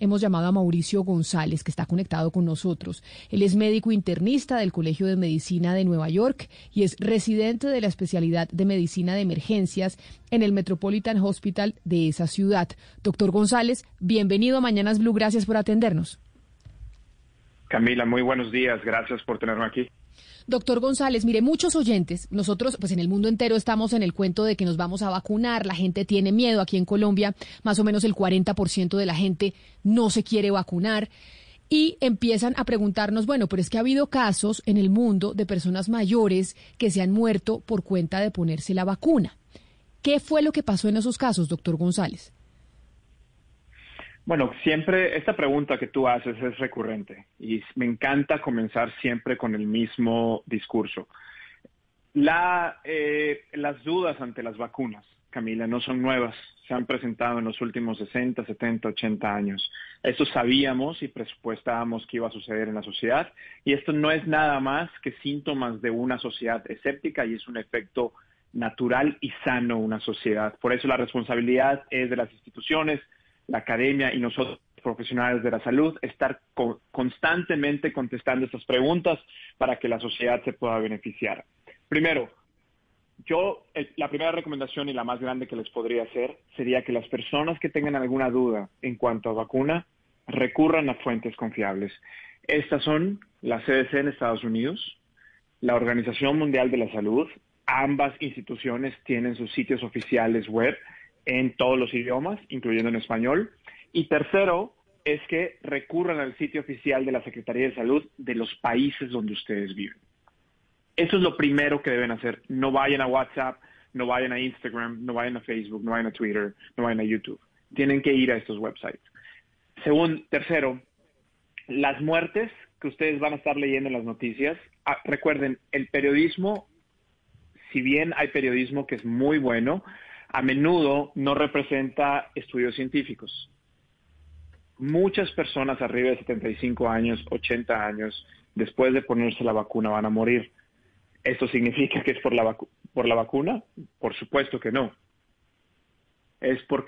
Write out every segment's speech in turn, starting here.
Hemos llamado a Mauricio González, que está conectado con nosotros. Él es médico internista del Colegio de Medicina de Nueva York y es residente de la especialidad de medicina de emergencias en el Metropolitan Hospital de esa ciudad. Doctor González, bienvenido a Mañanas Blue. Gracias por atendernos. Camila, muy buenos días. Gracias por tenerme aquí. Doctor González, mire, muchos oyentes, nosotros pues en el mundo entero estamos en el cuento de que nos vamos a vacunar, la gente tiene miedo, aquí en Colombia más o menos el 40% de la gente no se quiere vacunar y empiezan a preguntarnos, bueno, pero es que ha habido casos en el mundo de personas mayores que se han muerto por cuenta de ponerse la vacuna. ¿Qué fue lo que pasó en esos casos, doctor González? Bueno, siempre esta pregunta que tú haces es recurrente y me encanta comenzar siempre con el mismo discurso. La, eh, las dudas ante las vacunas, Camila, no son nuevas, se han presentado en los últimos 60, 70, 80 años. Eso sabíamos y presupuestábamos que iba a suceder en la sociedad y esto no es nada más que síntomas de una sociedad escéptica y es un efecto natural y sano una sociedad. Por eso la responsabilidad es de las instituciones, la academia y nosotros profesionales de la salud, estar constantemente contestando estas preguntas para que la sociedad se pueda beneficiar. Primero, yo, la primera recomendación y la más grande que les podría hacer sería que las personas que tengan alguna duda en cuanto a vacuna recurran a fuentes confiables. Estas son la CDC en Estados Unidos, la Organización Mundial de la Salud, ambas instituciones tienen sus sitios oficiales web en todos los idiomas, incluyendo en español. Y tercero, es que recurran al sitio oficial de la Secretaría de Salud de los países donde ustedes viven. Eso es lo primero que deben hacer. No vayan a WhatsApp, no vayan a Instagram, no vayan a Facebook, no vayan a Twitter, no vayan a YouTube. Tienen que ir a estos websites. Segundo, tercero, las muertes que ustedes van a estar leyendo en las noticias, ah, recuerden, el periodismo, si bien hay periodismo que es muy bueno, a menudo no representa estudios científicos. Muchas personas arriba de 75 años, 80 años, después de ponerse la vacuna van a morir. ¿Esto significa que es por la, por la vacuna? Por supuesto que no. Es por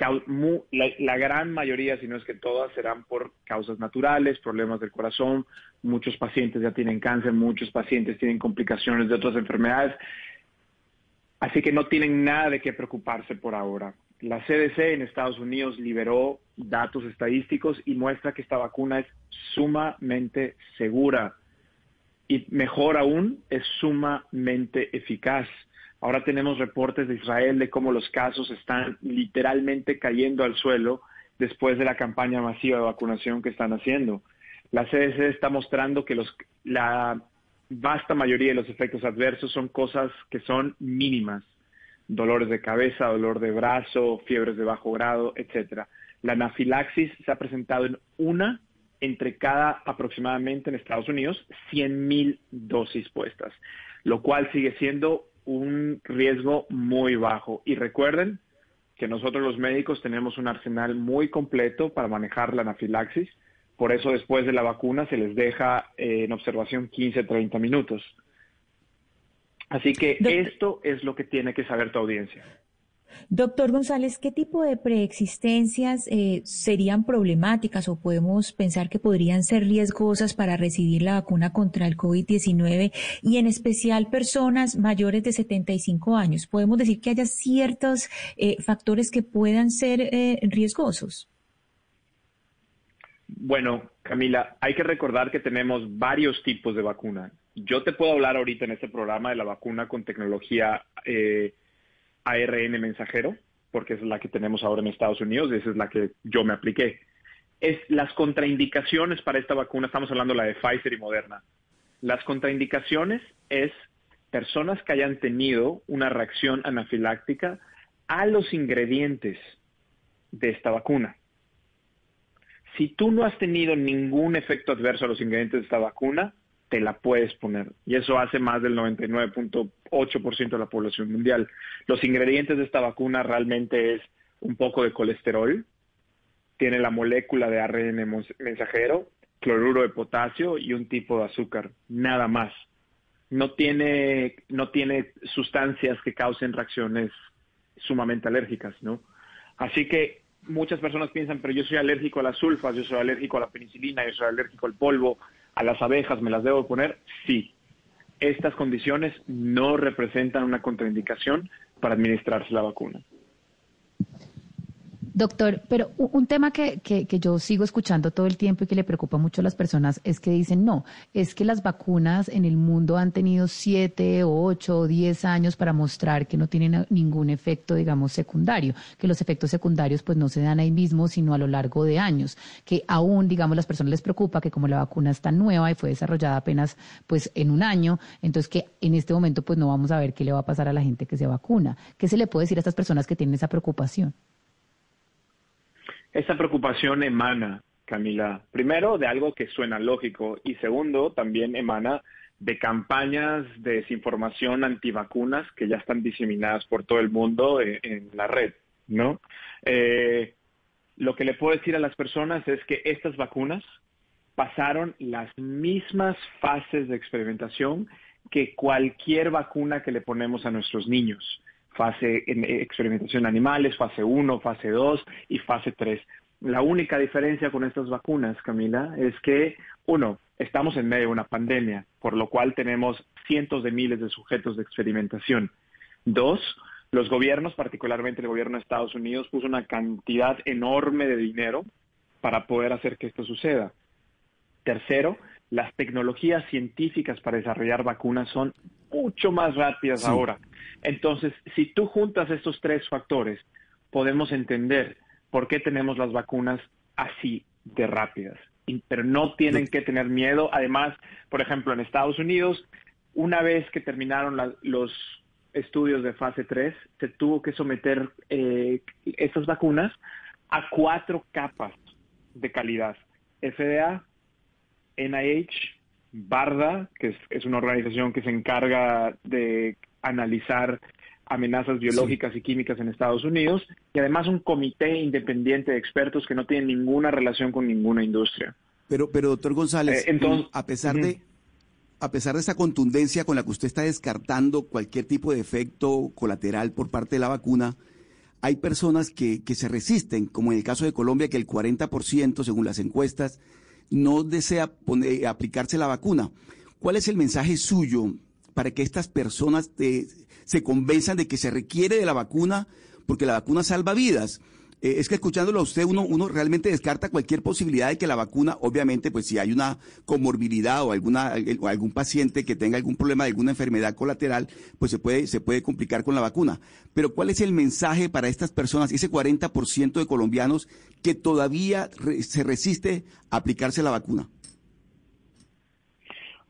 la, la gran mayoría, si no es que todas, serán por causas naturales, problemas del corazón. Muchos pacientes ya tienen cáncer, muchos pacientes tienen complicaciones de otras enfermedades. Así que no tienen nada de qué preocuparse por ahora. La CDC en Estados Unidos liberó datos estadísticos y muestra que esta vacuna es sumamente segura y mejor aún, es sumamente eficaz. Ahora tenemos reportes de Israel de cómo los casos están literalmente cayendo al suelo después de la campaña masiva de vacunación que están haciendo. La CDC está mostrando que los, la vasta mayoría de los efectos adversos son cosas que son mínimas. Dolores de cabeza, dolor de brazo, fiebres de bajo grado, etcétera. La anafilaxis se ha presentado en una entre cada aproximadamente en Estados Unidos 100.000 dosis puestas, lo cual sigue siendo un riesgo muy bajo. Y recuerden que nosotros los médicos tenemos un arsenal muy completo para manejar la anafilaxis por eso después de la vacuna se les deja eh, en observación 15, 30 minutos. Así que esto es lo que tiene que saber tu audiencia. Doctor González, ¿qué tipo de preexistencias eh, serían problemáticas o podemos pensar que podrían ser riesgosas para recibir la vacuna contra el COVID-19 y en especial personas mayores de 75 años? ¿Podemos decir que haya ciertos eh, factores que puedan ser riesgosos? Bueno, Camila, hay que recordar que tenemos varios tipos de vacuna. Yo te puedo hablar ahorita en este programa de la vacuna con tecnología eh, ARN mensajero, porque es la que tenemos ahora en Estados Unidos y esa es la que yo me apliqué. Es las contraindicaciones para esta vacuna, estamos hablando de la de Pfizer y Moderna. Las contraindicaciones es personas que hayan tenido una reacción anafiláctica a los ingredientes de esta vacuna. Si tú no has tenido ningún efecto adverso a los ingredientes de esta vacuna, te la puedes poner. Y eso hace más del 99.8% de la población mundial. Los ingredientes de esta vacuna realmente es un poco de colesterol, tiene la molécula de ARN mensajero, cloruro de potasio y un tipo de azúcar, nada más. No tiene, no tiene sustancias que causen reacciones sumamente alérgicas, ¿no? Así que muchas personas piensan, pero yo soy alérgico a las sulfas, yo soy alérgico a la penicilina, yo soy alérgico al polvo, a las abejas, ¿me las debo poner? Sí. Estas condiciones no representan una contraindicación para administrarse la vacuna. Doctor, pero un tema que, que, yo sigo escuchando todo el tiempo y que le preocupa mucho a las personas es que dicen, no, es que las vacunas en el mundo han tenido siete, ocho o diez años para mostrar que no tienen ningún efecto, digamos, secundario, que los efectos secundarios pues no se dan ahí mismo, sino a lo largo de años, que aún, digamos, las personas les preocupa que como la vacuna está nueva y fue desarrollada apenas pues en un año, entonces que en este momento pues no vamos a ver qué le va a pasar a la gente que se vacuna. ¿Qué se le puede decir a estas personas que tienen esa preocupación? Esa preocupación emana, Camila, primero de algo que suena lógico y segundo también emana de campañas de desinformación antivacunas que ya están diseminadas por todo el mundo en, la red, ¿no? Eh, lo que le puedo decir a las personas es que estas vacunas pasaron las mismas fases de experimentación que cualquier vacuna que le ponemos a nuestros niños fase en experimentación animales, fase 1, fase 2 y fase 3. La única diferencia con estas vacunas, Camila, es que, uno, estamos en medio de una pandemia, por lo cual tenemos cientos de miles de sujetos de experimentación. Dos, los gobiernos, particularmente el gobierno de Estados Unidos, puso una cantidad enorme de dinero para poder hacer que esto suceda. Tercero, las tecnologías científicas para desarrollar vacunas son mucho más rápidas ahora. Entonces, si tú juntas estos tres factores, podemos entender por qué tenemos las vacunas así de rápidas. pero no tienen que tener miedo. Además, por ejemplo, en Estados Unidos, una vez que terminaron los estudios de fase 3, se tuvo que someter eh, estas vacunas a cuatro capas de calidad. FDA, NIH, BARDA, que es, una organización que se encarga de analizar amenazas biológicas y químicas en Estados Unidos, y además un comité independiente de expertos que no tiene ninguna relación con ninguna industria. Pero, pero doctor González, eh, a pesar de a pesar de esa contundencia con la que usted está descartando cualquier tipo de efecto colateral por parte de la vacuna, hay personas que, que se resisten, como en el caso de Colombia, que el 40%, según las encuestas, no desea aplicarse la vacuna. ¿Cuál es el mensaje suyo para que estas personas se convenzan de que se requiere de la vacuna porque la vacuna salva vidas? Eh, es que escuchándolo a usted, uno, realmente descarta cualquier posibilidad de que la vacuna, obviamente, pues si hay una comorbilidad o, alguna, o algún paciente que tenga algún problema de alguna enfermedad colateral, pues se puede, se puede complicar con la vacuna. Pero ¿cuál es el mensaje para estas personas, ese 40% de colombianos que todavía se resiste a aplicarse la vacuna?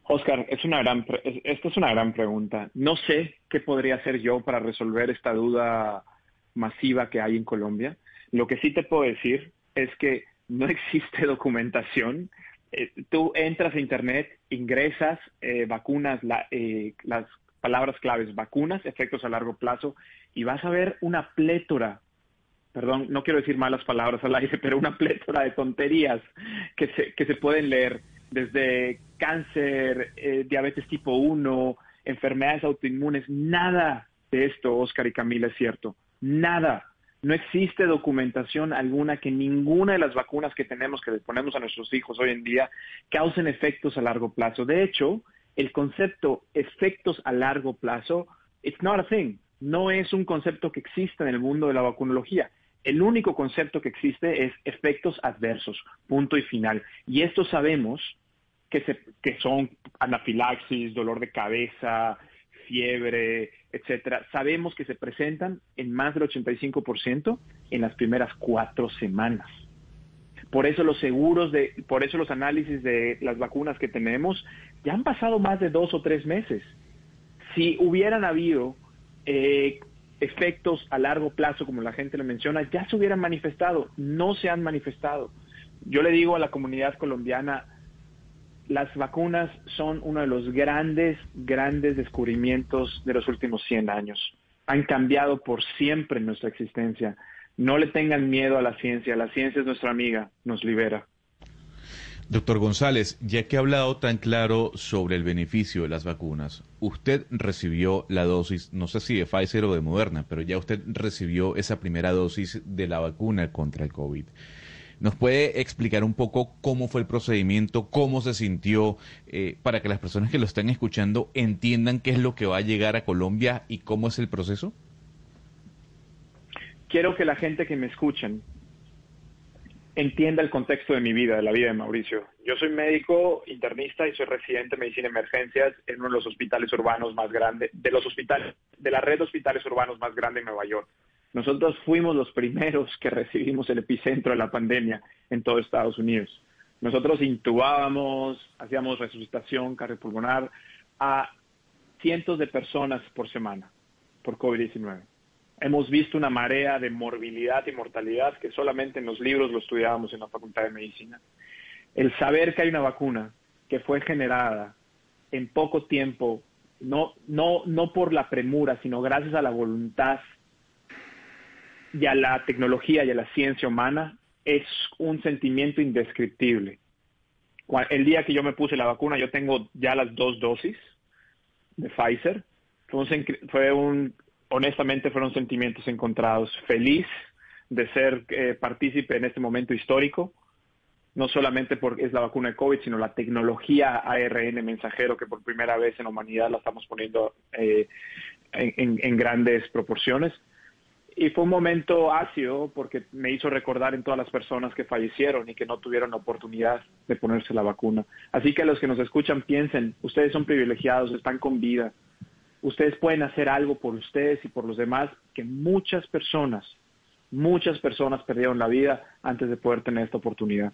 Oscar, es una gran, esta es una gran pregunta. No sé qué podría hacer yo para resolver esta duda masiva que hay en Colombia. Lo que sí te puedo decir es que no existe documentación. Eh, tú entras a Internet, ingresas eh, vacunas, eh, las palabras claves, vacunas, efectos a largo plazo, y vas a ver una plétora, perdón, no quiero decir malas palabras al aire, pero una plétora de tonterías que se, que se pueden leer, desde cáncer, diabetes tipo 1, enfermedades autoinmunes, nada de esto, Oscar y Camila, es cierto. Nada. No existe documentación alguna que ninguna de las vacunas que tenemos, que le ponemos a nuestros hijos hoy en día, causen efectos a largo plazo. De hecho, el concepto efectos a largo plazo, it's not a thing. No es un concepto que exista en el mundo de la vacunología. El único concepto que existe es efectos adversos, punto y final. Y esto sabemos que, se, que son anafilaxis, dolor de cabeza, fiebre, etcétera, sabemos que se presentan en más del 85% en las primeras cuatro semanas. Por eso los seguros de, por eso los análisis de las vacunas que tenemos ya han pasado más de dos o tres meses. Si hubieran habido eh, efectos a largo plazo, como la gente le menciona, ya se hubieran manifestado. No se han manifestado. Yo le digo a la comunidad colombiana, las vacunas son uno de los grandes, grandes descubrimientos de los últimos 100 años. Han cambiado por siempre nuestra existencia. No le tengan miedo a la ciencia. La ciencia es nuestra amiga, nos libera. Doctor González, ya que ha hablado tan claro sobre el beneficio de las vacunas, usted recibió la dosis, no sé si de Pfizer o de Moderna, pero ya usted recibió esa primera dosis de la vacuna contra el COVID. ¿Nos puede explicar un poco cómo fue el procedimiento, cómo se sintió, eh, para que las personas que lo están escuchando entiendan qué es lo que va a llegar a Colombia y cómo es el proceso? Quiero que la gente que me escuchen entienda el contexto de mi vida, de la vida de Mauricio. Yo soy médico internista y soy residente de medicina de emergencias en uno de los hospitales urbanos más grandes, de los hospitales, de la red de hospitales urbanos más grande en Nueva York. Nosotros fuimos los primeros que recibimos el epicentro de la pandemia en todo Estados Unidos. Nosotros intubábamos, hacíamos resucitación cardiopulmonar a cientos de personas por semana por COVID-19 hemos visto una marea de morbilidad y mortalidad que solamente en los libros lo estudiábamos en la Facultad de Medicina. El saber que hay una vacuna que fue generada en poco tiempo, no, no, no por la premura, sino gracias a la voluntad y a la tecnología y a la ciencia humana, es un sentimiento indescriptible. El día que yo me puse la vacuna, yo tengo ya las dos dosis de Pfizer. Fue un, fue un honestamente fueron sentimientos encontrados. Feliz de ser eh, partícipe en este momento histórico, no solamente porque es la vacuna de COVID, sino la tecnología ARN mensajero que por primera vez en la humanidad la estamos poniendo eh, en, grandes proporciones. Y fue un momento ácido porque me hizo recordar en todas las personas que fallecieron y que no tuvieron la oportunidad de ponerse la vacuna. Así que los que nos escuchan piensen, ustedes son privilegiados, están con vida, ustedes pueden hacer algo por ustedes y por los demás que muchas personas, muchas personas perdieron la vida antes de poder tener esta oportunidad.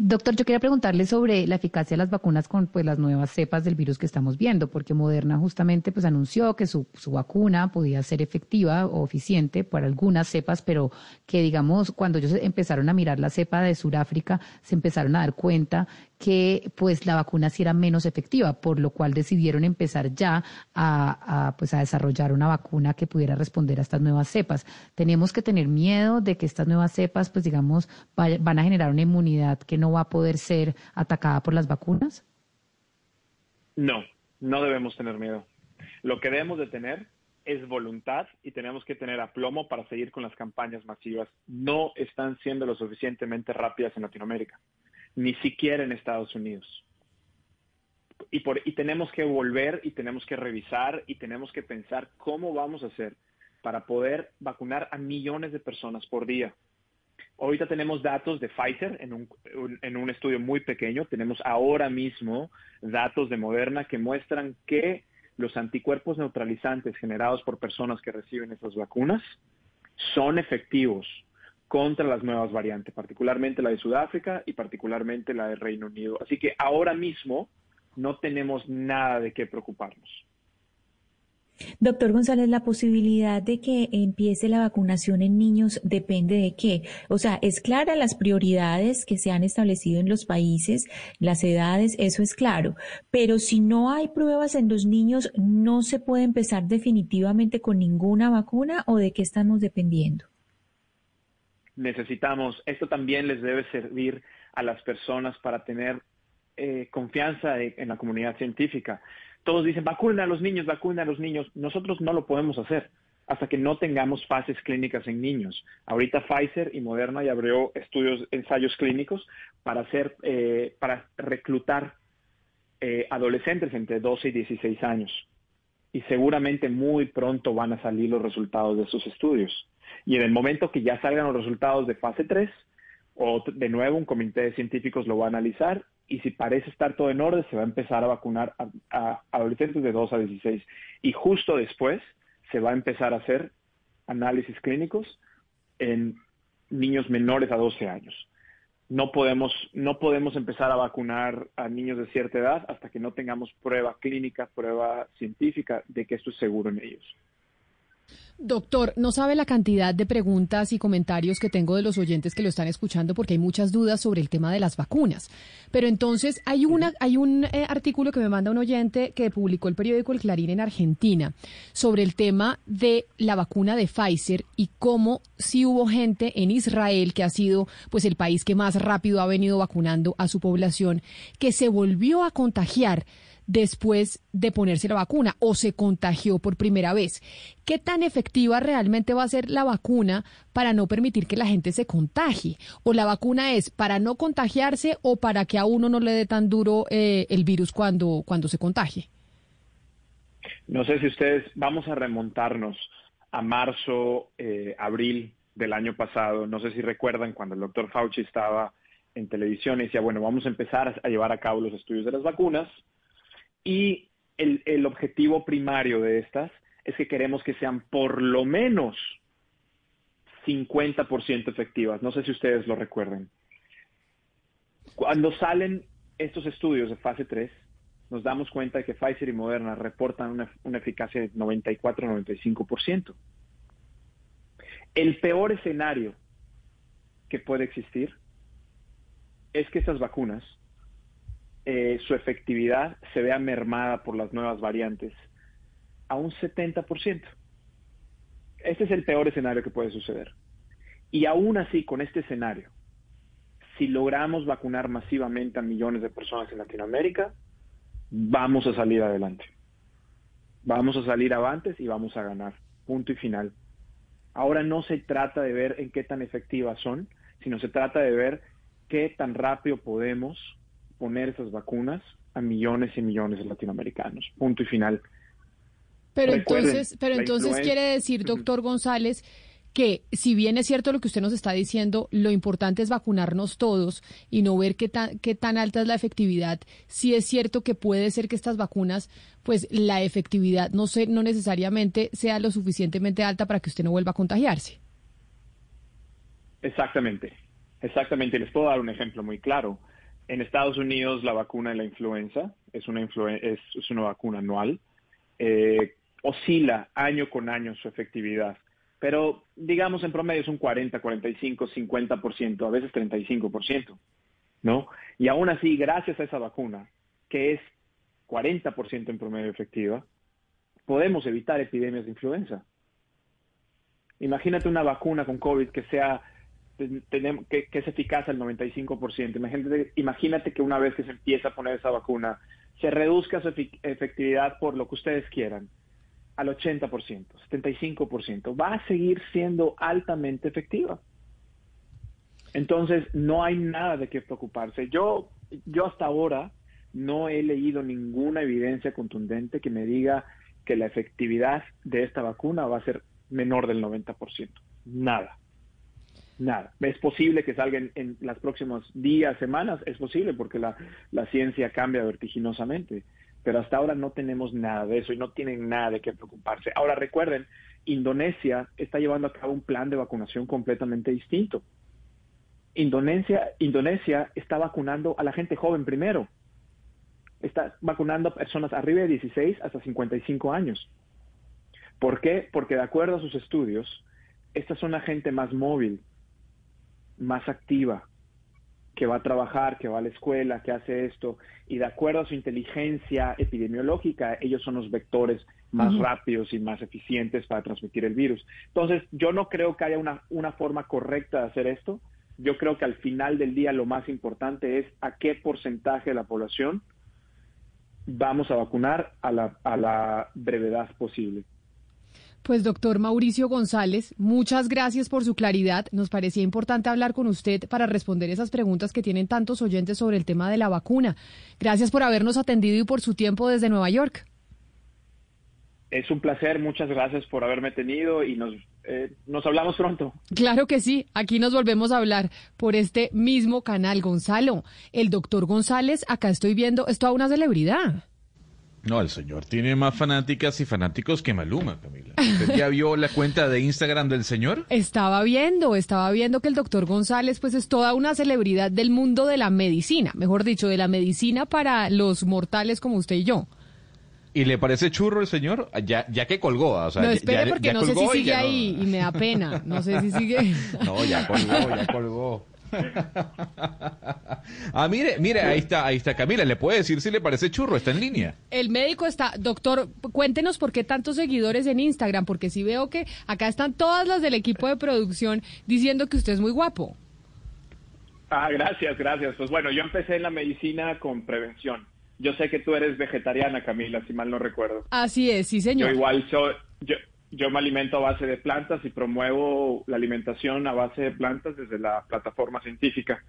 Doctor, yo quería preguntarle sobre la eficacia de las vacunas con pues, las nuevas cepas del virus que estamos viendo, porque Moderna justamente pues, anunció que su, su vacuna podía ser efectiva o eficiente para algunas cepas, pero que digamos, cuando ellos empezaron a mirar la cepa de Sudáfrica, se empezaron a dar cuenta que pues la vacuna sí era menos efectiva, por lo cual decidieron empezar ya a, pues a desarrollar una vacuna que pudiera responder a estas nuevas cepas. Tenemos que tener miedo de que estas nuevas cepas, pues digamos, van a generar una inmunidad que no va a poder ser atacada por las vacunas. No, no debemos tener miedo. Lo que debemos de tener es voluntad y tenemos que tener aplomo para seguir con las campañas masivas. No están siendo lo suficientemente rápidas en Latinoamérica ni siquiera en Estados Unidos. Y, por, y tenemos que volver y tenemos que revisar y tenemos que pensar cómo vamos a hacer para poder vacunar a millones de personas por día. Ahorita tenemos datos de Pfizer en un, en un estudio muy pequeño. Tenemos ahora mismo datos de Moderna que muestran que los anticuerpos neutralizantes generados por personas que reciben estas vacunas son efectivos contra las nuevas variantes, particularmente la de Sudáfrica y particularmente la de Reino Unido. Así que ahora mismo no tenemos nada de qué preocuparnos. Doctor González, la posibilidad de que empiece la vacunación en niños depende de qué. O sea, es clara las prioridades que se han establecido en los países, las edades, eso es claro. Pero si no hay pruebas en los niños, ¿no se puede empezar definitivamente con ninguna vacuna o de qué estamos dependiendo? Necesitamos, esto también les debe servir a las personas para tener eh, confianza en la comunidad científica. Todos dicen, vacunen a los niños, vacunen a los niños. Nosotros no lo podemos hacer hasta que no tengamos fases clínicas en niños. Ahorita Pfizer y Moderna ya abrió estudios, ensayos clínicos para hacer, eh, para reclutar eh, adolescentes entre 12 y 16 años. Y seguramente muy pronto van a salir los resultados de esos estudios. Y en el momento que ya salgan los resultados de fase 3, o de nuevo un comité de científicos lo va a analizar y si parece estar todo en orden, se va a empezar a vacunar a, adolescentes de 2 a 16. Y justo después se va a empezar a hacer análisis clínicos en niños menores a 12 años. No podemos, no podemos empezar a vacunar a niños de cierta edad hasta que no tengamos prueba clínica, prueba científica de que esto es seguro en ellos. Doctor, no sabe la cantidad de preguntas y comentarios que tengo de los oyentes que lo están escuchando porque hay muchas dudas sobre el tema de las vacunas. Pero entonces hay una hay un eh, artículo que me manda un oyente que publicó el periódico El Clarín en Argentina sobre el tema de la vacuna de Pfizer y cómo si hubo gente en Israel que ha sido pues el país que más rápido ha venido vacunando a su población que se volvió a contagiar después de ponerse la vacuna o se contagió por primera vez. ¿Qué tan efectiva realmente va a ser la vacuna para no permitir que la gente se contagie? ¿O la vacuna es para no contagiarse o para que a uno no le dé tan duro eh, el virus cuando, cuando se contagie? No sé si ustedes, vamos a remontarnos a marzo, eh, abril del año pasado. No sé si recuerdan cuando el doctor Fauci estaba en televisión y decía, bueno, vamos a empezar a llevar a cabo los estudios de las vacunas y el, objetivo primario de estas es que queremos que sean por lo menos 50% efectivas. No sé si ustedes lo recuerden. Cuando salen estos estudios de fase 3, nos damos cuenta de que Pfizer y Moderna reportan una, eficacia de 94-95%. El peor escenario que puede existir es que estas vacunas eh, su efectividad se vea mermada por las nuevas variantes a un 70%. Este es el peor escenario que puede suceder. Y aún así, con este escenario, si logramos vacunar masivamente a millones de personas en Latinoamérica, vamos a salir adelante. Vamos a salir avantes y vamos a ganar. Punto y final. Ahora no se trata de ver en qué tan efectivas son, sino se trata de ver qué tan rápido podemos poner esas vacunas a millones y millones de latinoamericanos. Punto y final. Pero entonces, pero entonces quiere decir, doctor González, que si bien es cierto lo que usted nos está diciendo, lo importante es vacunarnos todos y no ver qué tan, qué tan alta es la efectividad. Sí es cierto que puede ser que estas vacunas, pues la efectividad no, sé, no necesariamente sea lo suficientemente alta para que usted no vuelva a contagiarse. Exactamente, exactamente. Les puedo dar un ejemplo muy claro. En Estados Unidos la vacuna de la influenza es una, es, una vacuna anual. Eh, oscila año con año su efectividad, pero digamos en promedio es un 40, 45, 50%, a veces 35%, ¿no? Y aún así, gracias a esa vacuna, que es 40% en promedio efectiva, podemos evitar epidemias de influenza. Imagínate una vacuna con COVID que sea tenemos, que, es eficaz al 95%. Imagínate, imagínate que una vez que se empieza a poner esa vacuna, se reduzca su efectividad por lo que ustedes quieran al 80%, 75%. Va a seguir siendo altamente efectiva. Entonces, no hay nada de qué preocuparse. Yo, yo hasta ahora no he leído ninguna evidencia contundente que me diga que la efectividad de esta vacuna va a ser menor del 90%. Nada. Nada. Es posible que salga en, en los próximos días, semanas, es posible porque la, ciencia cambia vertiginosamente, pero hasta ahora no tenemos nada de eso y no tienen nada de qué preocuparse. Ahora recuerden, Indonesia está llevando a cabo un plan de vacunación completamente distinto. Indonesia, Indonesia está vacunando a la gente joven primero. Está vacunando a personas arriba de 16 hasta 55 años. ¿Por qué? Porque de acuerdo a sus estudios, esta es una gente más móvil, más activa, que va a trabajar, que va a la escuela, que hace esto, y de acuerdo a su inteligencia epidemiológica, ellos son los vectores más rápidos y más eficientes para transmitir el virus. Entonces, yo no creo que haya una, una forma correcta de hacer esto. Yo creo que al final del día lo más importante es a qué porcentaje de la población vamos a vacunar a la, a la brevedad posible. Pues doctor Mauricio González, muchas gracias por su claridad. Nos parecía importante hablar con usted para responder esas preguntas que tienen tantos oyentes sobre el tema de la vacuna. Gracias por habernos atendido y por su tiempo desde Nueva York. Es un placer, muchas gracias por haberme tenido y nos, eh, nos hablamos pronto. Claro que sí, aquí nos volvemos a hablar por este mismo canal. Gonzalo, el doctor González, acá estoy viendo, es toda una celebridad. No, el señor tiene más fanáticas y fanáticos que Maluma, Camila. ¿Usted ya vio la cuenta de Instagram del señor? Estaba viendo, estaba viendo que el doctor González pues es toda una celebridad del mundo de la medicina, mejor dicho, de la medicina para los mortales como usted y yo. ¿Y le parece churro el señor? Ya, ya que colgó. O sea, no, espere, porque no sé si sigue ahí y me da pena. No sé si sigue. No, ya colgó, ya colgó. Ah, mire, mire, ahí está, ahí está Camila. ¿Le puede decir si le parece churro? Está en línea. El médico está, doctor, cuéntenos por qué tantos seguidores en Instagram, porque si veo que acá están todas las del equipo de producción diciendo que usted es muy guapo. Ah, gracias, gracias. Pues bueno, yo empecé en la medicina con prevención. Yo sé que tú eres vegetariana, Camila, si mal no recuerdo. Así es, sí, señor. Yo igual soy, yo, yo me alimento a base de plantas y promuevo la alimentación a base de plantas desde la plataforma científica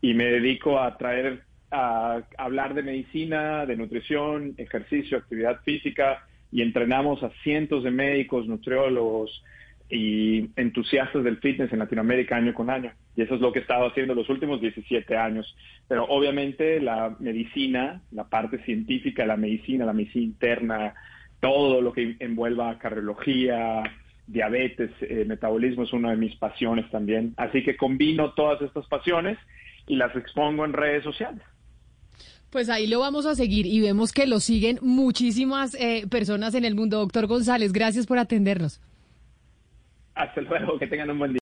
y me dedico a traer a hablar de medicina, de nutrición, ejercicio, actividad física y entrenamos a cientos de médicos, nutriólogos y entusiastas del fitness en Latinoamérica año con año. Y eso es lo que he estado haciendo los últimos 17 años. Pero obviamente la medicina, la parte científica, la medicina, la medicina interna, todo lo que envuelva cardiología, diabetes, eh, metabolismo es una de mis pasiones también. Así que combino todas estas pasiones y las expongo en redes sociales. Pues ahí lo vamos a seguir y vemos que lo siguen muchísimas eh, personas en el mundo. Doctor González, gracias por atendernos. Hasta luego, que tengan un buen día.